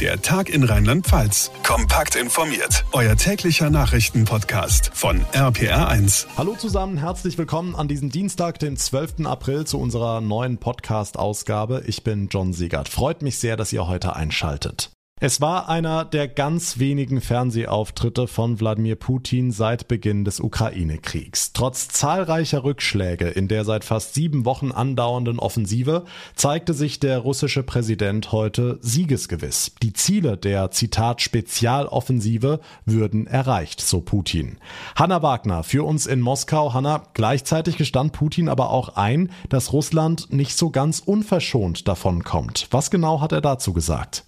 Der Tag in Rheinland-Pfalz. Kompakt informiert. Euer täglicher Nachrichtenpodcast von RPR1. Hallo zusammen, herzlich willkommen an diesem Dienstag, den 12. April zu unserer neuen Podcast-Ausgabe. Ich bin John Siegert. Freut mich sehr, dass ihr heute einschaltet. Es war einer der ganz wenigen Fernsehauftritte von Wladimir Putin seit Beginn des Ukraine-Kriegs. Trotz zahlreicher Rückschläge in der seit fast sieben Wochen andauernden Offensive zeigte sich der russische Präsident heute siegesgewiss. Die Ziele der Zitat Spezialoffensive würden erreicht, so Putin. Hanna Wagner für uns in Moskau. Hanna, gleichzeitig gestand Putin aber auch ein, dass Russland nicht so ganz unverschont davon kommt. Was genau hat er dazu gesagt?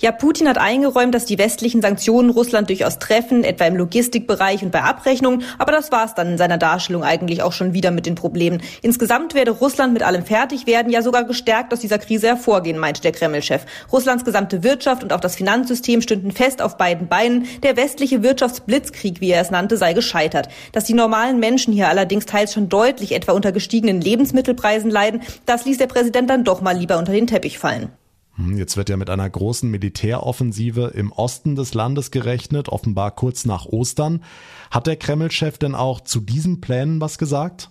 Ja, Putin hat eingeräumt, dass die westlichen Sanktionen Russland durchaus treffen, etwa im Logistikbereich und bei Abrechnungen. Aber das war es dann in seiner Darstellung eigentlich auch schon wieder mit den Problemen. Insgesamt werde Russland mit allem fertig werden, ja sogar gestärkt aus dieser Krise hervorgehen, meinte der Kreml-Chef. Russlands gesamte Wirtschaft und auch das Finanzsystem stünden fest auf beiden Beinen. Der westliche Wirtschaftsblitzkrieg, wie er es nannte, sei gescheitert. Dass die normalen Menschen hier allerdings teils schon deutlich etwa unter gestiegenen Lebensmittelpreisen leiden, das ließ der Präsident dann doch mal lieber unter den Teppich fallen. Hm, jetzt wird ja mit einer großen Militäroffensive im Osten des Landes gerechnet, offenbar kurz nach Ostern. Hat der Kreml-Chef denn auch zu diesen Plänen was gesagt?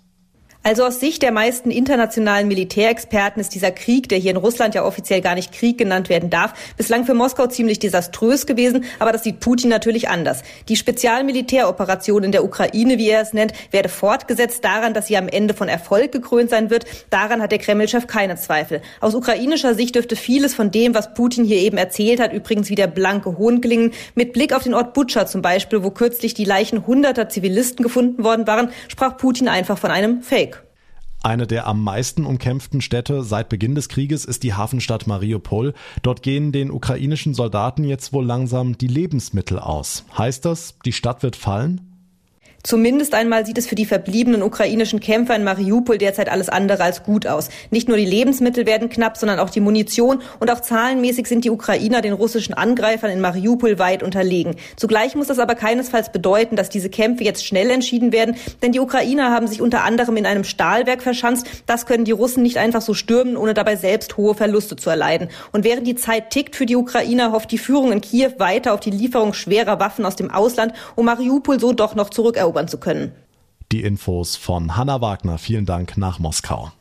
Also aus Sicht der meisten internationalen Militärexperten ist dieser Krieg, der hier in Russland ja offiziell gar nicht Krieg genannt werden darf, bislang für Moskau ziemlich desaströs gewesen, aber das sieht Putin natürlich anders. Die Spezialmilitäroperation in der Ukraine, wie er es nennt, werde fortgesetzt daran, dass sie am Ende von Erfolg gekrönt sein wird. Daran hat der Kreml-Chef keine Zweifel. Aus ukrainischer Sicht dürfte vieles von dem, was Putin hier eben erzählt hat, übrigens wieder blanke Hohn klingen. Mit Blick auf den Ort Butscha zum Beispiel, wo kürzlich die Leichen hunderter Zivilisten gefunden worden waren, sprach Putin einfach von einem Fake. Eine der am meisten umkämpften Städte seit Beginn des Krieges ist die Hafenstadt Mariupol. Dort gehen den ukrainischen Soldaten jetzt wohl langsam die Lebensmittel aus. Heißt das, die Stadt wird fallen? Zumindest einmal sieht es für die verbliebenen ukrainischen Kämpfer in Mariupol derzeit alles andere als gut aus. Nicht nur die Lebensmittel werden knapp, sondern auch die Munition und auch zahlenmäßig sind die Ukrainer den russischen Angreifern in Mariupol weit unterlegen. Zugleich muss das aber keinesfalls bedeuten, dass diese Kämpfe jetzt schnell entschieden werden, denn die Ukrainer haben sich unter anderem in einem Stahlwerk verschanzt. Das können die Russen nicht einfach so stürmen, ohne dabei selbst hohe Verluste zu erleiden. Und während die Zeit tickt für die Ukrainer, hofft die Führung in Kiew weiter auf die Lieferung schwerer Waffen aus dem Ausland, um Mariupol so doch noch zurückerobern erobern zu können. Die Infos von Hanna Wagner. Vielen Dank nach Moskau.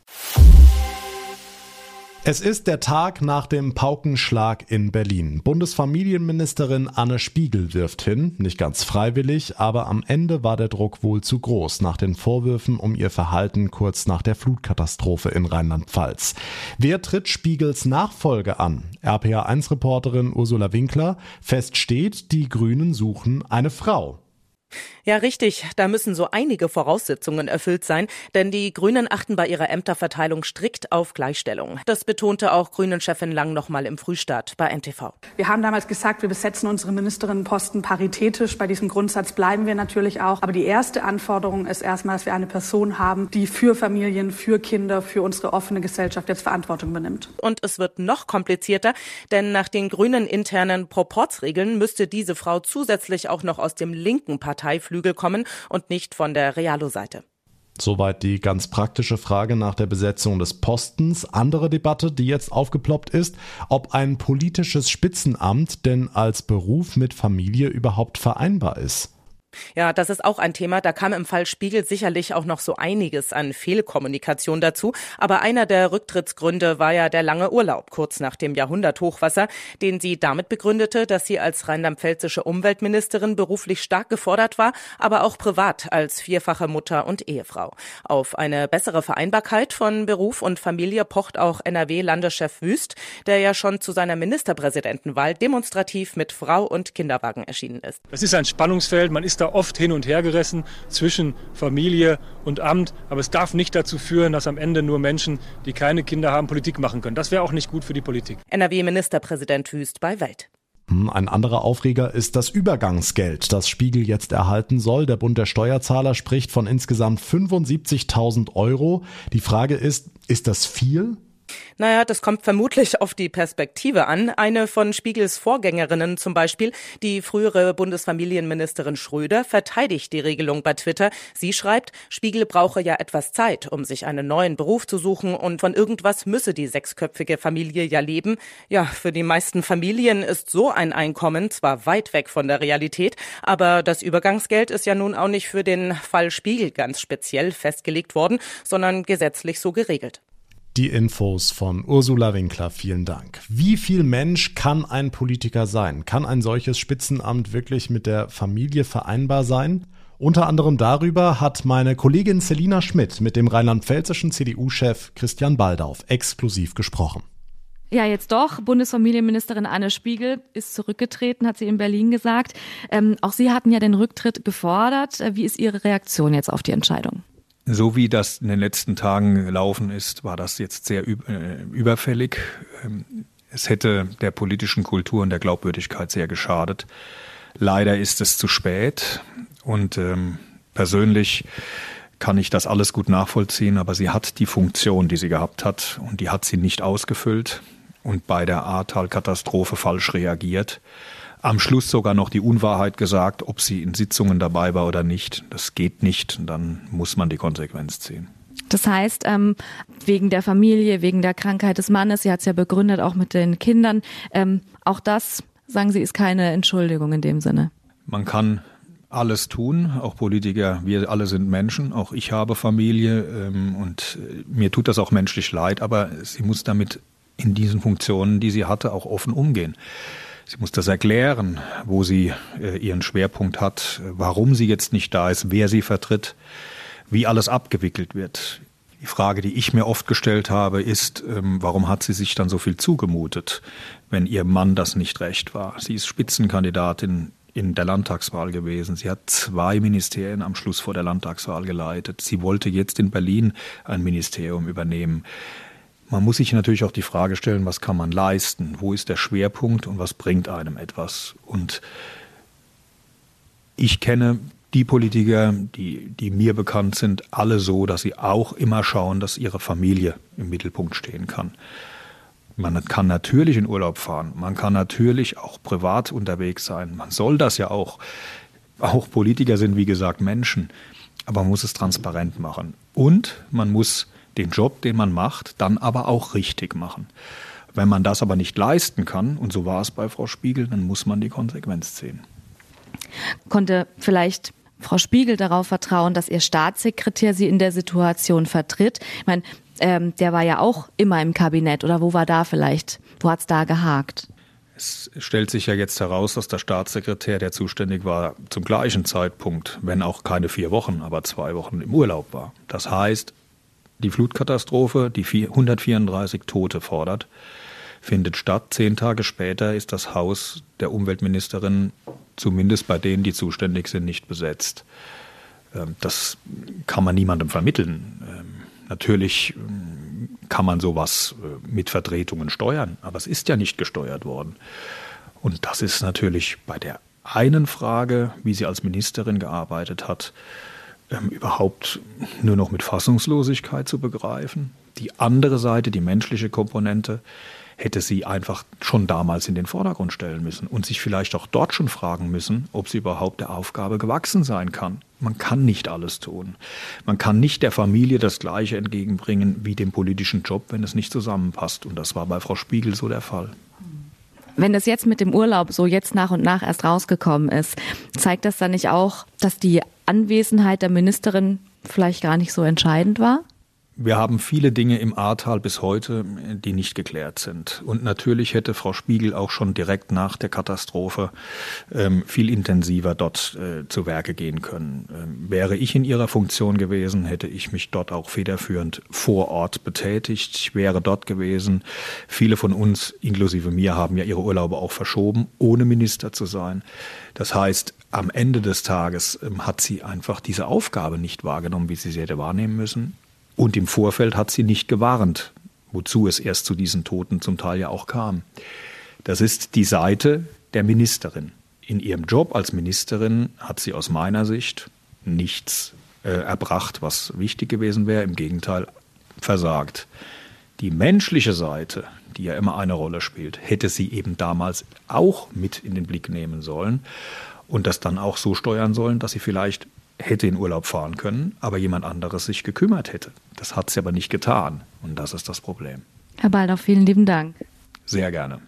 Es ist der Tag nach dem Paukenschlag in Berlin. Bundesfamilienministerin Anne Spiegel wirft hin, nicht ganz freiwillig, aber am Ende war der Druck wohl zu groß nach den Vorwürfen um ihr Verhalten kurz nach der Flutkatastrophe in Rheinland-Pfalz. Wer tritt Spiegels Nachfolge an? RPA1-Reporterin Ursula Winkler. Fest steht, die Grünen suchen eine Frau. Ja, richtig. Da müssen so einige Voraussetzungen erfüllt sein, denn die Grünen achten bei ihrer Ämterverteilung strikt auf Gleichstellung. Das betonte auch Grünen-Chefin Lang nochmal im Frühstart bei NTV. Wir haben damals gesagt, wir besetzen unsere Ministerinnenposten paritätisch. Bei diesem Grundsatz bleiben wir natürlich auch. Aber die erste Anforderung ist erstmal, dass wir eine Person haben, die für Familien, für Kinder, für unsere offene Gesellschaft jetzt Verantwortung übernimmt. Und es wird noch komplizierter, denn nach den Grünen internen Proportsregeln müsste diese Frau zusätzlich auch noch aus dem linken Parteiflügel kommen und nicht von der Realo-Seite. Soweit die ganz praktische Frage nach der Besetzung des Postens. Andere Debatte, die jetzt aufgeploppt ist, ob ein politisches Spitzenamt denn als Beruf mit Familie überhaupt vereinbar ist. Ja, das ist auch ein Thema. Da kam im Fall Spiegel sicherlich auch noch so einiges an Fehlkommunikation dazu. Aber einer der Rücktrittsgründe war ja der lange Urlaub kurz nach dem Jahrhunderthochwasser, den sie damit begründete, dass sie als rheinland-pfälzische Umweltministerin beruflich stark gefordert war, aber auch privat als vierfache Mutter und Ehefrau. Auf eine bessere Vereinbarkeit von Beruf und Familie pocht auch NRW-Landeschef Wüst, der ja schon zu seiner Ministerpräsidentenwahl demonstrativ mit Frau und Kinderwagen erschienen ist. Das ist ein Spannungsfeld. Man ist da oft hin und her gerissen zwischen Familie und Amt. Aber es darf nicht dazu führen, dass am Ende nur Menschen, die keine Kinder haben, Politik machen können. Das wäre auch nicht gut für die Politik. NRW-Ministerpräsident Wüst bei Welt. Hm, ein anderer Aufreger ist das Übergangsgeld, das Spiegel jetzt erhalten soll. Der Bund der Steuerzahler spricht von insgesamt 75.000 Euro. Die Frage ist, ist das viel? Naja, das kommt vermutlich auf die Perspektive an. Eine von Spiegels Vorgängerinnen zum Beispiel, die frühere Bundesfamilienministerin Schröder, verteidigt die Regelung bei Twitter. Sie schreibt, Spiegel brauche ja etwas Zeit, um sich einen neuen Beruf zu suchen und von irgendwas müsse die sechsköpfige Familie ja leben. Ja, für die meisten Familien ist so ein Einkommen zwar weit weg von der Realität, aber das Übergangsgeld ist ja nun auch nicht für den Fall Spiegel ganz speziell festgelegt worden, sondern gesetzlich so geregelt. Die Infos von Ursula Winkler, vielen Dank. Wie viel Mensch kann ein Politiker sein? Kann ein solches Spitzenamt wirklich mit der Familie vereinbar sein? Unter anderem darüber hat meine Kollegin Selina Schmidt mit dem rheinland-pfälzischen CDU-Chef Christian Baldauf exklusiv gesprochen. Ja, jetzt doch. Bundesfamilienministerin Anne Spiegel ist zurückgetreten, hat sie in Berlin gesagt. Ähm, auch Sie hatten ja den Rücktritt gefordert. Wie ist Ihre Reaktion jetzt auf die Entscheidung? So wie das in den letzten Tagen gelaufen ist, war das jetzt sehr äh, überfällig. Ähm, es hätte der politischen Kultur und der Glaubwürdigkeit sehr geschadet. Leider ist es zu spät und ähm, persönlich kann ich das alles gut nachvollziehen, aber sie hat die Funktion, die sie gehabt hat und die hat sie nicht ausgefüllt und bei der Ahrtal-Katastrophe falsch reagiert am Schluss sogar noch die Unwahrheit gesagt, ob sie in Sitzungen dabei war oder nicht. Das geht nicht. Dann muss man die Konsequenz ziehen. Das heißt, ähm, wegen der Familie, wegen der Krankheit des Mannes, sie hat es ja begründet, auch mit den Kindern, ähm, auch das, sagen Sie, ist keine Entschuldigung in dem Sinne. Man kann alles tun, auch Politiker, wir alle sind Menschen, auch ich habe Familie ähm, und äh, mir tut das auch menschlich leid, aber sie muss damit in diesen Funktionen, die sie hatte, auch offen umgehen. Sie muss das erklären, wo sie äh, ihren Schwerpunkt hat, warum sie jetzt nicht da ist, wer sie vertritt, wie alles abgewickelt wird. Die Frage, die ich mir oft gestellt habe, ist, ähm, warum hat sie sich dann so viel zugemutet, wenn ihr Mann das nicht recht war? Sie ist Spitzenkandidatin in der Landtagswahl gewesen. Sie hat zwei Ministerien am Schluss vor der Landtagswahl geleitet. Sie wollte jetzt in Berlin ein Ministerium übernehmen. Man muss sich natürlich auch die Frage stellen, was kann man leisten? Wo ist der Schwerpunkt und was bringt einem etwas? Und ich kenne die Politiker, die, die mir bekannt sind, alle so, dass sie auch immer schauen, dass ihre Familie im Mittelpunkt stehen kann. Man kann natürlich in Urlaub fahren, man kann natürlich auch privat unterwegs sein, man soll das ja auch. Auch Politiker sind, wie gesagt, Menschen, aber man muss es transparent machen. Und man muss den Job, den man macht, dann aber auch richtig machen. Wenn man das aber nicht leisten kann, und so war es bei Frau Spiegel, dann muss man die Konsequenz ziehen. Konnte vielleicht Frau Spiegel darauf vertrauen, dass ihr Staatssekretär sie in der Situation vertritt? Ich meine, ähm, der war ja auch immer im Kabinett, oder wo war da vielleicht? Wo hat es da gehakt? Es stellt sich ja jetzt heraus, dass der Staatssekretär, der zuständig war, zum gleichen Zeitpunkt, wenn auch keine vier Wochen, aber zwei Wochen im Urlaub war. Das heißt, die Flutkatastrophe, die 134 Tote fordert, findet statt. Zehn Tage später ist das Haus der Umweltministerin, zumindest bei denen, die zuständig sind, nicht besetzt. Ähm, das kann man niemandem vermitteln. Ähm, natürlich ähm, kann man sowas äh, mit Vertretungen steuern, aber es ist ja nicht gesteuert worden. Und das ist natürlich bei der einen Frage, wie sie als Ministerin gearbeitet hat, ähm, überhaupt nur noch mit Fassungslosigkeit zu begreifen. Die andere Seite, die menschliche Komponente, hätte sie einfach schon damals in den Vordergrund stellen müssen und sich vielleicht auch dort schon fragen müssen, ob sie überhaupt der Aufgabe gewachsen sein kann. Man kann nicht alles tun. Man kann nicht der Familie das Gleiche entgegenbringen wie dem politischen Job, wenn es nicht zusammenpasst. Und das war bei Frau Spiegel so der Fall. Wenn das jetzt mit dem Urlaub so jetzt nach und nach erst rausgekommen ist, zeigt das dann nicht auch, dass die Anwesenheit der Ministerin vielleicht gar nicht so entscheidend war? Wir haben viele Dinge im Ahrtal bis heute, die nicht geklärt sind. Und natürlich hätte Frau Spiegel auch schon direkt nach der Katastrophe ähm, viel intensiver dort äh, zu Werke gehen können. Ähm, wäre ich in ihrer Funktion gewesen, hätte ich mich dort auch federführend vor Ort betätigt. Ich wäre dort gewesen. Viele von uns, inklusive mir, haben ja ihre Urlaube auch verschoben, ohne Minister zu sein. Das heißt, am Ende des Tages ähm, hat sie einfach diese Aufgabe nicht wahrgenommen, wie sie sie hätte wahrnehmen müssen. Und im Vorfeld hat sie nicht gewarnt, wozu es erst zu diesen Toten zum Teil ja auch kam. Das ist die Seite der Ministerin. In ihrem Job als Ministerin hat sie aus meiner Sicht nichts äh, erbracht, was wichtig gewesen wäre. Im Gegenteil, versagt. Die menschliche Seite, die ja immer eine Rolle spielt, hätte sie eben damals auch mit in den Blick nehmen sollen und das dann auch so steuern sollen, dass sie vielleicht hätte in Urlaub fahren können, aber jemand anderes sich gekümmert hätte. Das hat sie aber nicht getan und das ist das Problem. Herr Baldauf, vielen lieben Dank. Sehr gerne.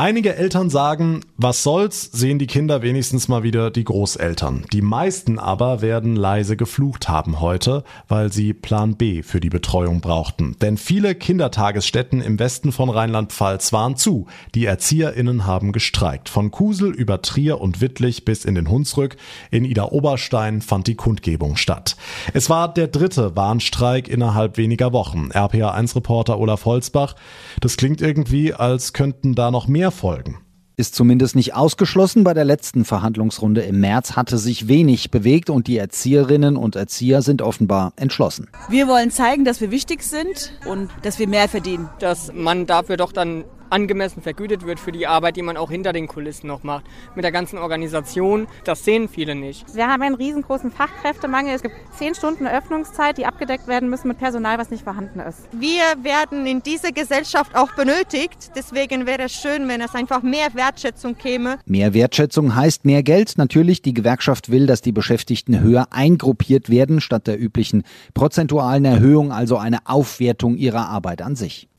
Einige Eltern sagen, was soll's, sehen die Kinder wenigstens mal wieder die Großeltern. Die meisten aber werden leise geflucht haben heute, weil sie Plan B für die Betreuung brauchten. Denn viele Kindertagesstätten im Westen von Rheinland-Pfalz waren zu. Die ErzieherInnen haben gestreikt. Von Kusel über Trier und Wittlich bis in den Hunsrück. In Ida-Oberstein fand die Kundgebung statt. Es war der dritte Warnstreik innerhalb weniger Wochen. RPA1-Reporter Olaf Holzbach. Das klingt irgendwie, als könnten da noch mehr folgen. Ist zumindest nicht ausgeschlossen. Bei der letzten Verhandlungsrunde im März hatte sich wenig bewegt und die Erzieherinnen und Erzieher sind offenbar entschlossen. Wir wollen zeigen, dass wir wichtig sind und dass wir mehr verdienen. Dass man dafür doch dann angemessen vergütet wird für die Arbeit, die man auch hinter den Kulissen noch macht. Mit der ganzen Organisation, das sehen viele nicht. Wir haben einen riesengroßen Fachkräftemangel. Es gibt zehn Stunden Öffnungszeit, die abgedeckt werden müssen mit Personal, was nicht vorhanden ist. Wir werden in dieser Gesellschaft auch benötigt. Deswegen wäre es schön, wenn es einfach mehr Wertschätzung käme. Mehr Wertschätzung heißt mehr Geld. Natürlich, die Gewerkschaft will, dass die Beschäftigten höher eingruppiert werden, statt der üblichen prozentualen Erhöhung, also eine Aufwertung ihrer Arbeit an sich.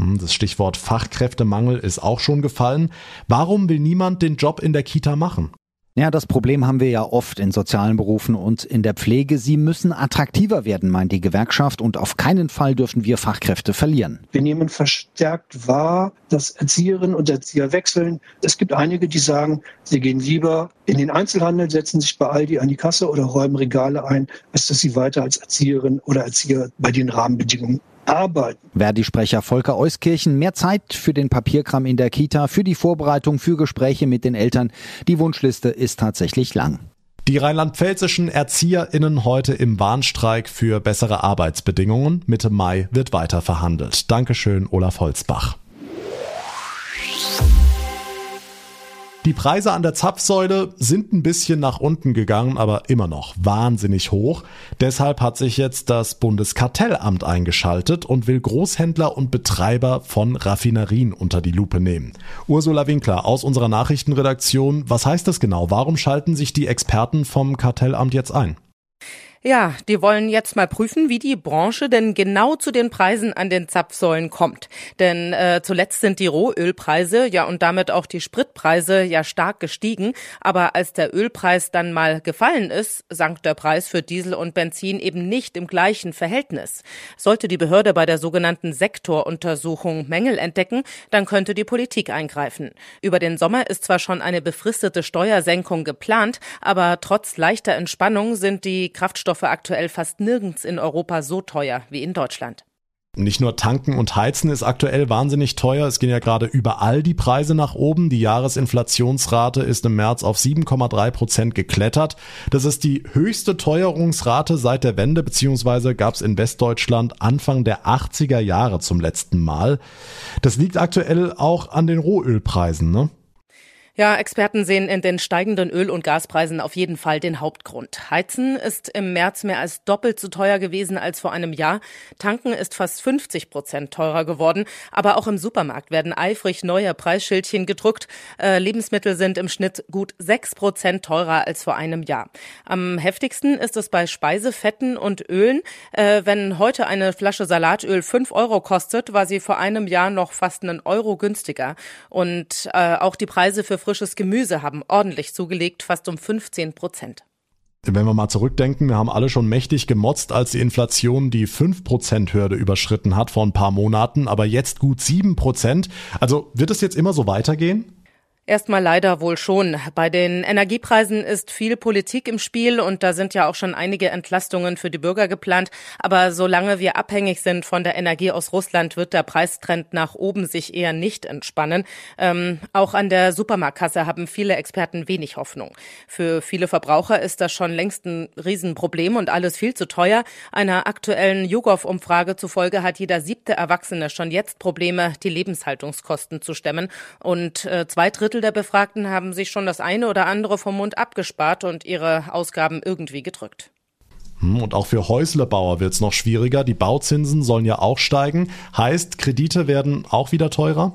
Hm, das Stichwort Fachkräftemangel ist auch schon gefallen. Warum will niemand den Job in der Kita machen? Ja, das Problem haben wir ja oft in sozialen Berufen und in der Pflege. Sie müssen attraktiver werden, meint die Gewerkschaft, und auf keinen Fall dürfen wir Fachkräfte verlieren. Wir nehmen verstärkt wahr, dass Erzieherinnen und Erzieher wechseln. Es gibt einige, die sagen, sie gehen lieber in den Einzelhandel, setzen sich bei Aldi an die Kasse oder räumen Regale ein, als dass sie weiter als Erzieherin oder Erzieher bei den Rahmenbedingungen arbeiten. Verdi-Sprecher Volker Euskirchen, mehr Zeit für den Papierkram in der Kita, für die Vorbereitung, für Gespräche mit den Eltern. Die Wunschliste ist tatsächlich lang. Die rheinland-pfälzischen ErzieherInnen heute im Warnstreik für bessere Arbeitsbedingungen. Mitte Mai wird weiter verhandelt. Dankeschön, Olaf Holzbach. Die Preise an der Zapfsäule sind ein bisschen nach unten gegangen, aber immer noch wahnsinnig hoch. Deshalb hat sich jetzt das Bundeskartellamt eingeschaltet und will Großhändler und Betreiber von Raffinerien unter die Lupe nehmen. Ursula Winkler aus unserer Nachrichtenredaktion, was heißt das genau? Warum schalten sich die Experten vom Kartellamt jetzt ein? Ja, die wollen jetzt mal prüfen, wie die Branche denn genau zu den Preisen an den Zapfsäulen kommt. Denn äh, zuletzt sind die Rohölpreise, ja und damit auch die Spritpreise ja stark gestiegen. Aber als der Ölpreis dann mal gefallen ist, sank der Preis für Diesel und Benzin eben nicht im gleichen Verhältnis. Sollte die Behörde bei der sogenannten Sektoruntersuchung Mängel entdecken, dann könnte die Politik eingreifen. Über den Sommer ist zwar schon eine befristete Steuersenkung geplant, aber trotz leichter Entspannung sind die Kraftstoffe Treibstoffe aktuell fast nirgends in Europa so teuer wie in Deutschland. Nicht nur tanken und heizen ist aktuell wahnsinnig teuer, es gehen ja gerade überall die Preise nach oben. Die Jahresinflationsrate ist im März auf 7,3 Prozent geklettert. Das ist die höchste Teuerungsrate seit der Wende, beziehungsweise gab es in Westdeutschland Anfang der 80er Jahre zum letzten Mal. Das liegt aktuell auch an den Rohölpreisen, ne? Ja, Experten sehen in den steigenden Öl- und Gaspreisen auf jeden Fall den Hauptgrund. Heizen ist im März mehr als doppelt so teuer gewesen als vor einem Jahr. Tanken ist fast 50 Prozent teurer geworden. Aber auch im Supermarkt werden eifrig neue Preisschildchen gedruckt. Äh, Lebensmittel sind im Schnitt gut sechs Prozent teurer als vor einem Jahr. Am heftigsten ist es bei Speisefetten und Ölen. Äh, wenn heute eine Flasche Salatöl fünf Euro kostet, war sie vor einem Jahr noch fast einen Euro günstiger. Und äh, auch die Preise für frisches Gemüse haben ordentlich zugelegt, fast um 15 Prozent. Wenn wir mal zurückdenken, wir haben alle schon mächtig gemotzt, als die Inflation die 5%-Hürde überschritten hat vor ein paar Monaten, aber jetzt gut 7%. Also wird es jetzt immer so weitergehen? Erstmal leider wohl schon. Bei den Energiepreisen ist viel Politik im Spiel und da sind ja auch schon einige Entlastungen für die Bürger geplant. Aber solange wir abhängig sind von der Energie aus Russland, wird der Preistrend nach oben sich eher nicht entspannen. Ähm, auch an der Supermarktkasse haben viele Experten wenig Hoffnung. Für viele Verbraucher ist das schon längst ein Riesenproblem und alles viel zu teuer. Einer aktuellen YouGov-Umfrage zufolge hat jeder siebte Erwachsene schon jetzt Probleme, die Lebenshaltungskosten zu stemmen. Und äh, zwei Drittel Drittel der Befragten haben sich schon das eine oder andere vom Mund abgespart und ihre Ausgaben irgendwie gedrückt. Hm, und auch für Häuslebauer wird es noch schwieriger. Die Bauzinsen sollen ja auch steigen. Heißt, Kredite werden auch wieder teurer?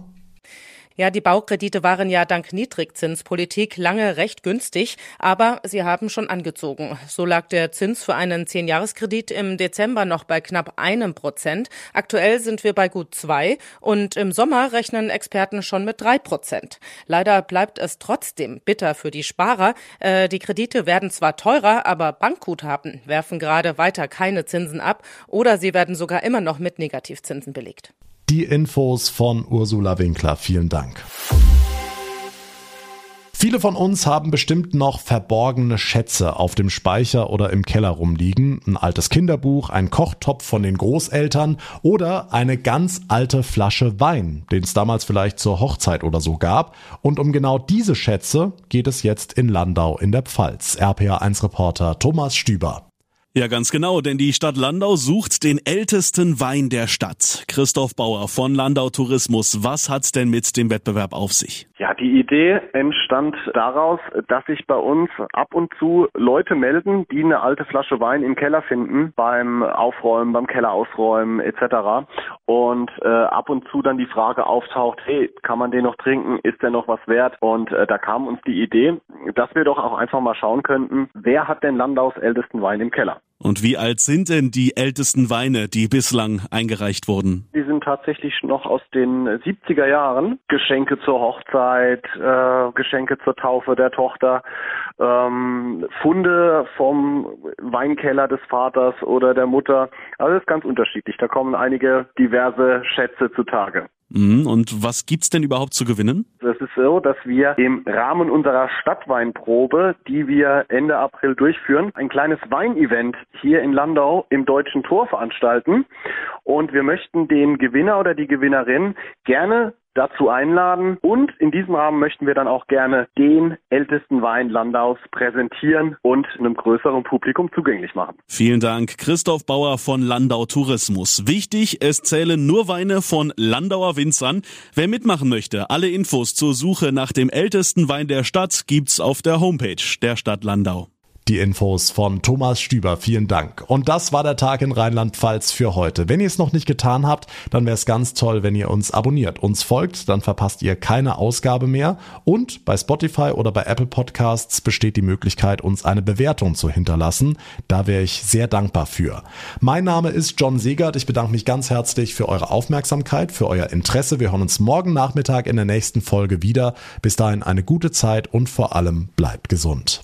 Ja, die Baukredite waren ja dank Niedrigzinspolitik lange recht günstig, aber sie haben schon angezogen. So lag der Zins für einen Zehnjahreskredit im Dezember noch bei knapp einem Prozent. Aktuell sind wir bei gut zwei und im Sommer rechnen Experten schon mit drei Prozent. Leider bleibt es trotzdem bitter für die Sparer. Äh, die Kredite werden zwar teurer, aber Bankguthaben werfen gerade weiter keine Zinsen ab oder sie werden sogar immer noch mit Negativzinsen belegt. Die Infos von Ursula Winkler. Vielen Dank. Viele von uns haben bestimmt noch verborgene Schätze auf dem Speicher oder im Keller rumliegen. Ein altes Kinderbuch, ein Kochtopf von den Großeltern oder eine ganz alte Flasche Wein, den es damals vielleicht zur Hochzeit oder so gab. Und um genau diese Schätze geht es jetzt in Landau in der Pfalz. RPA1-Reporter Thomas Stüber. Ja, ganz genau, denn die Stadt Landau sucht den ältesten Wein der Stadt. Christoph Bauer von Landau Tourismus, was hat's denn mit dem Wettbewerb auf sich? Ja, die Idee entstand daraus, dass sich bei uns ab und zu Leute melden, die eine alte Flasche Wein im Keller finden, beim Aufräumen, beim Keller ausräumen etc. Und äh, ab und zu dann die Frage auftaucht, hey, kann man den noch trinken? Ist der noch was wert? Und äh, da kam uns die Idee, dass wir doch auch einfach mal schauen könnten, wer hat denn Landaus ältesten Wein im Keller? Und wie alt sind denn die ältesten Weine, die bislang eingereicht wurden? Die sind tatsächlich noch aus den 70er Jahren. Geschenke zur Hochzeit, äh, Geschenke zur Taufe der Tochter, ähm, Funde vom Weinkeller des Vaters oder der Mutter. Also ist ganz unterschiedlich. Da kommen einige diverse Schätze zutage. Mhm. Und was gibt's denn überhaupt zu gewinnen? Es ist so, dass wir im Rahmen unserer Stadtweinprobe, die wir Ende April durchführen, ein kleines Weinevent hier in Landau im Deutschen Tor veranstalten. Und wir möchten den Gewinner oder die Gewinnerin gerne dazu einladen. Und in diesem Rahmen möchten wir dann auch gerne den ältesten Wein Landaus präsentieren und einem größeren Publikum zugänglich machen. Vielen Dank, Christoph Bauer von Landau Tourismus. Wichtig, es zählen nur Weine von Landauer Winzern. Wer mitmachen möchte, alle Infos zur Suche nach dem ältesten Wein der Stadt gibt's auf der Homepage der Stadt Landau. Die Infos von Thomas Stüber, vielen Dank. Und das war der Tag in Rheinland-Pfalz für heute. Wenn ihr es noch nicht getan habt, dann wäre es ganz toll, wenn ihr uns abonniert, uns folgt, dann verpasst ihr keine Ausgabe mehr. Und bei Spotify oder bei Apple Podcasts besteht die Möglichkeit, uns eine Bewertung zu hinterlassen. Da wäre ich sehr dankbar für. Mein Name ist John Segert. Ich bedanke mich ganz herzlich für eure Aufmerksamkeit, für euer Interesse. Wir hören uns morgen Nachmittag in der nächsten Folge wieder. Bis dahin eine gute Zeit und vor allem bleibt gesund.